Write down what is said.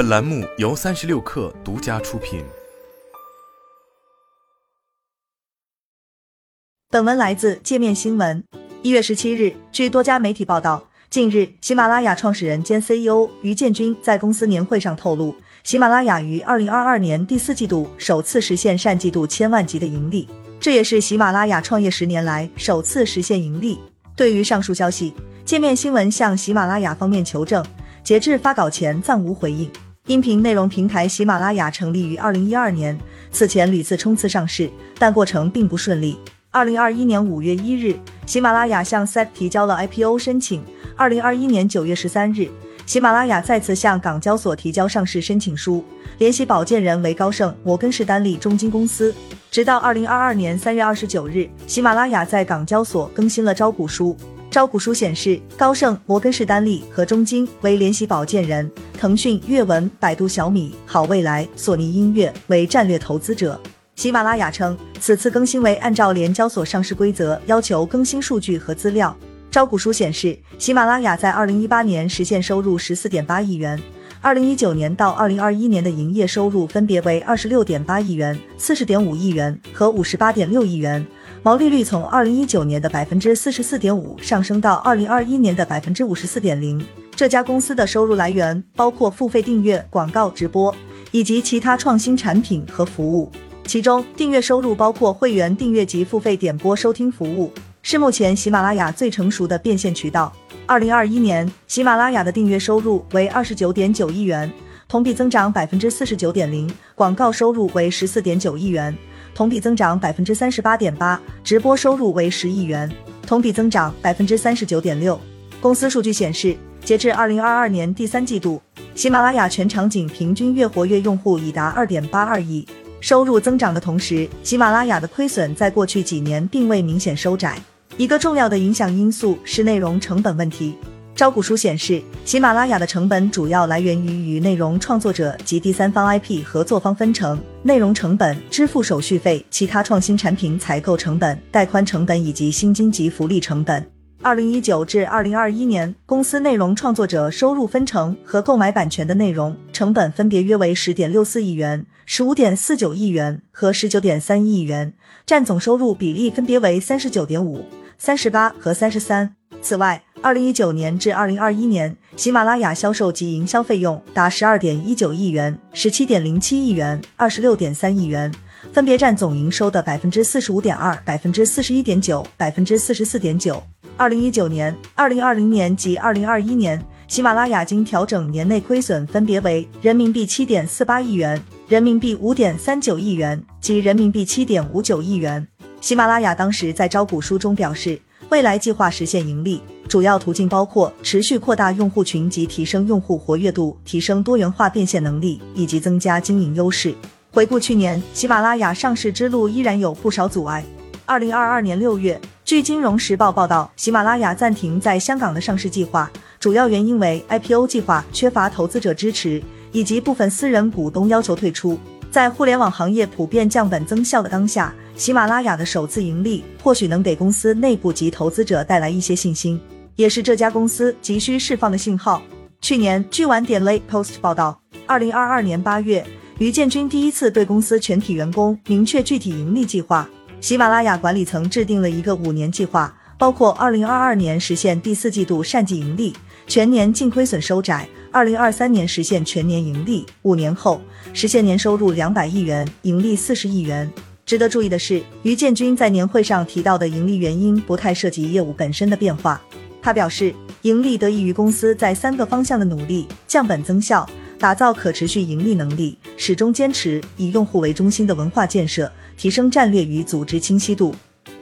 本栏目由三十六氪独家出品。本文来自界面新闻。一月十七日，据多家媒体报道，近日，喜马拉雅创始人兼 CEO 于建军在公司年会上透露，喜马拉雅于二零二二年第四季度首次实现单季度千万级的盈利，这也是喜马拉雅创业十年来首次实现盈利。对于上述消息，界面新闻向喜马拉雅方面求证，截至发稿前暂无回应。音频内容平台喜马拉雅成立于二零一二年，此前屡次冲刺上市，但过程并不顺利。二零二一年五月一日，喜马拉雅向 SEC 提交了 IPO 申请。二零二一年九月十三日，喜马拉雅再次向港交所提交上市申请书，联席保荐人为高盛、摩根士丹利中金公司。直到二零二二年三月二十九日，喜马拉雅在港交所更新了招股书。招股书显示，高盛、摩根士丹利和中金为联席保荐人，腾讯、阅文、百度、小米、好未来、索尼音乐为战略投资者。喜马拉雅称，此次更新为按照联交所上市规则要求更新数据和资料。招股书显示，喜马拉雅在二零一八年实现收入十四点八亿元，二零一九年到二零二一年的营业收入分别为二十六点八亿元、四十点五亿元和五十八点六亿元。毛利率从二零一九年的百分之四十四点五上升到二零二一年的百分之五十四点零。这家公司的收入来源包括付费订阅、广告、直播以及其他创新产品和服务。其中，订阅收入包括会员订阅及付费点播收听服务，是目前喜马拉雅最成熟的变现渠道。二零二一年，喜马拉雅的订阅收入为二十九点九亿元，同比增长百分之四十九点零；广告收入为十四点九亿元。同比增长百分之三十八点八，直播收入为十亿元，同比增长百分之三十九点六。公司数据显示，截至二零二二年第三季度，喜马拉雅全场景平均月活跃用户已达二点八二亿。收入增长的同时，喜马拉雅的亏损在过去几年并未明显收窄。一个重要的影响因素是内容成本问题。招股书显示，喜马拉雅的成本主要来源于与内容创作者及第三方 IP 合作方分成内容成本、支付手续费、其他创新产品采购成本、带宽成本以及薪金及福利成本。二零一九至二零二一年，公司内容创作者收入分成和购买版权的内容成本分别约为十点六四亿元、十五点四九亿元和十九点三亿元，占总收入比例分别为三十九点五、三十八和三十三。此外，二零一九年至二零二一年，喜马拉雅销售及营销费用达十二点一九亿元、十七点零七亿元、二十六点三亿元，分别占总营收的百分之四十五点二、百分之四十一点九、百分之四十四点九。二零一九年、二零二零年及二零二一年，喜马拉雅经调整年内亏损分别为人民币七点四八亿元、人民币五点三九亿元及人民币七点五九亿元。喜马拉雅当时在招股书中表示。未来计划实现盈利，主要途径包括持续扩大用户群及提升用户活跃度，提升多元化变现能力，以及增加经营优势。回顾去年，喜马拉雅上市之路依然有不少阻碍。二零二二年六月，据《金融时报》报道，喜马拉雅暂停在香港的上市计划，主要原因为 IPO 计划缺乏投资者支持，以及部分私人股东要求退出。在互联网行业普遍降本增效的当下。喜马拉雅的首次盈利，或许能给公司内部及投资者带来一些信心，也是这家公司急需释放的信号。去年，据晚点 Late Post 报道，二零二二年八月，于建军第一次对公司全体员工明确具体盈利计划。喜马拉雅管理层制定了一个五年计划，包括二零二二年实现第四季度单季盈利，全年净亏损收窄；二零二三年实现全年盈利，五年后实现年收入两百亿元，盈利四十亿元。值得注意的是，于建军在年会上提到的盈利原因不太涉及业务本身的变化。他表示，盈利得益于公司在三个方向的努力：降本增效、打造可持续盈利能力、始终坚持以用户为中心的文化建设，提升战略与组织清晰度。